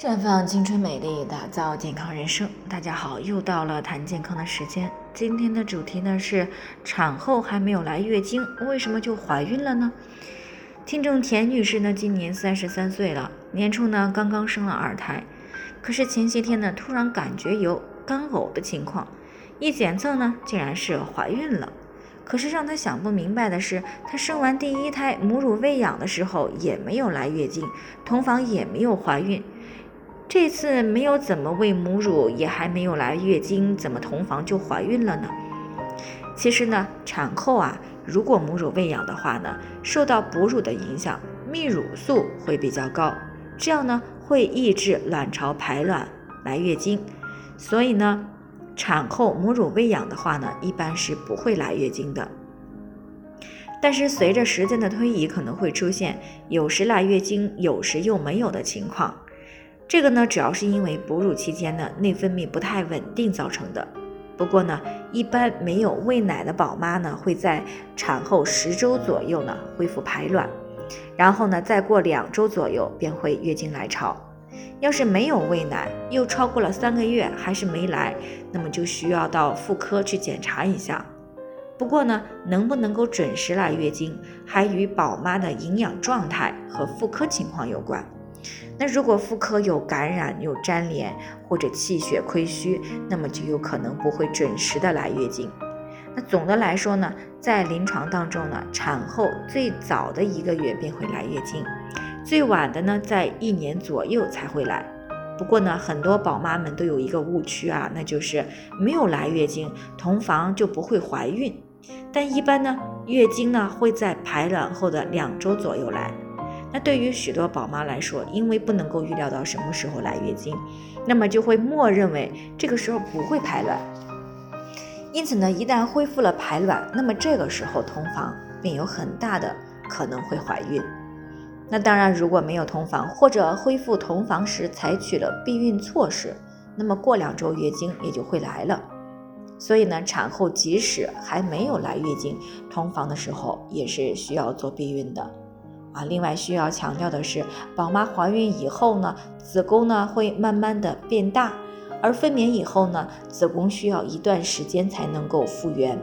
绽放青春美丽，打造健康人生。大家好，又到了谈健康的时间。今天的主题呢是产后还没有来月经，为什么就怀孕了呢？听众田女士呢今年三十三岁了，年初呢刚刚生了二胎，可是前些天呢突然感觉有干呕的情况，一检测呢竟然是怀孕了。可是让她想不明白的是，她生完第一胎母乳喂养的时候也没有来月经，同房也没有怀孕。这次没有怎么喂母乳，也还没有来月经，怎么同房就怀孕了呢？其实呢，产后啊，如果母乳喂养的话呢，受到哺乳的影响，泌乳素会比较高，这样呢会抑制卵巢排卵来月经，所以呢，产后母乳喂养的话呢，一般是不会来月经的。但是随着时间的推移，可能会出现有时来月经，有时又没有的情况。这个呢，主要是因为哺乳期间呢内分泌不太稳定造成的。不过呢，一般没有喂奶的宝妈呢，会在产后十周左右呢恢复排卵，然后呢再过两周左右便会月经来潮。要是没有喂奶，又超过了三个月还是没来，那么就需要到妇科去检查一下。不过呢，能不能够准时来月经，还与宝妈的营养状态和妇科情况有关。那如果妇科有感染、有粘连或者气血亏虚，那么就有可能不会准时的来月经。那总的来说呢，在临床当中呢，产后最早的一个月便会来月经，最晚的呢，在一年左右才会来。不过呢，很多宝妈们都有一个误区啊，那就是没有来月经，同房就不会怀孕。但一般呢，月经呢会在排卵后的两周左右来。那对于许多宝妈来说，因为不能够预料到什么时候来月经，那么就会默认为这个时候不会排卵。因此呢，一旦恢复了排卵，那么这个时候同房便有很大的可能会怀孕。那当然，如果没有同房或者恢复同房时采取了避孕措施，那么过两周月经也就会来了。所以呢，产后即使还没有来月经，同房的时候也是需要做避孕的。啊，另外需要强调的是，宝妈怀孕以后呢，子宫呢会慢慢的变大，而分娩以后呢，子宫需要一段时间才能够复原。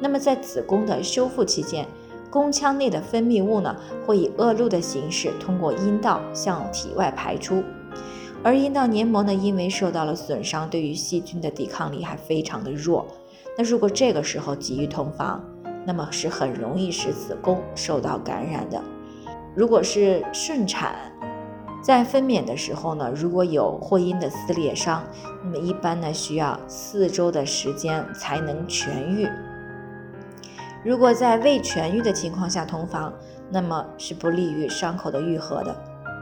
那么在子宫的修复期间，宫腔内的分泌物呢会以恶露的形式通过阴道向体外排出，而阴道黏膜呢因为受到了损伤，对于细菌的抵抗力还非常的弱。那如果这个时候急于同房，那么是很容易使子宫受到感染的。如果是顺产，在分娩的时候呢，如果有会阴的撕裂伤，那么一般呢需要四周的时间才能痊愈。如果在未痊愈的情况下同房，那么是不利于伤口的愈合的。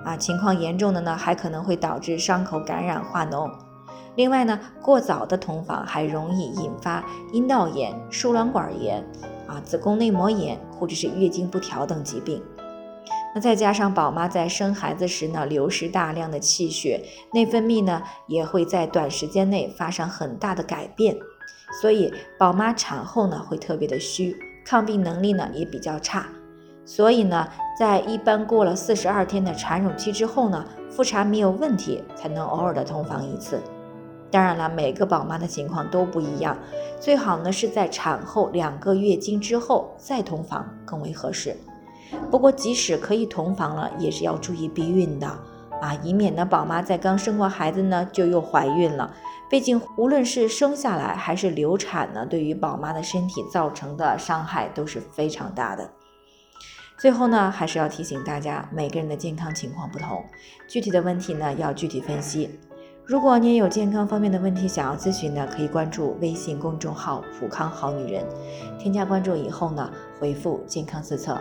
啊，情况严重的呢，还可能会导致伤口感染化脓。另外呢，过早的同房还容易引发阴道炎、输卵管炎、啊子宫内膜炎或者是月经不调等疾病。那再加上宝妈在生孩子时呢，流失大量的气血，内分泌呢也会在短时间内发生很大的改变，所以宝妈产后呢会特别的虚，抗病能力呢也比较差。所以呢，在一般过了四十二天的产乳期之后呢，复查没有问题，才能偶尔的同房一次。当然了，每个宝妈的情况都不一样，最好呢是在产后两个月经之后再同房更为合适。不过，即使可以同房了，也是要注意避孕的啊，以免呢宝妈在刚生过孩子呢就又怀孕了。毕竟，无论是生下来还是流产呢，对于宝妈的身体造成的伤害都是非常大的。最后呢，还是要提醒大家，每个人的健康情况不同，具体的问题呢要具体分析。如果你也有健康方面的问题想要咨询的，可以关注微信公众号“普康好女人”，添加关注以后呢，回复“健康自测”。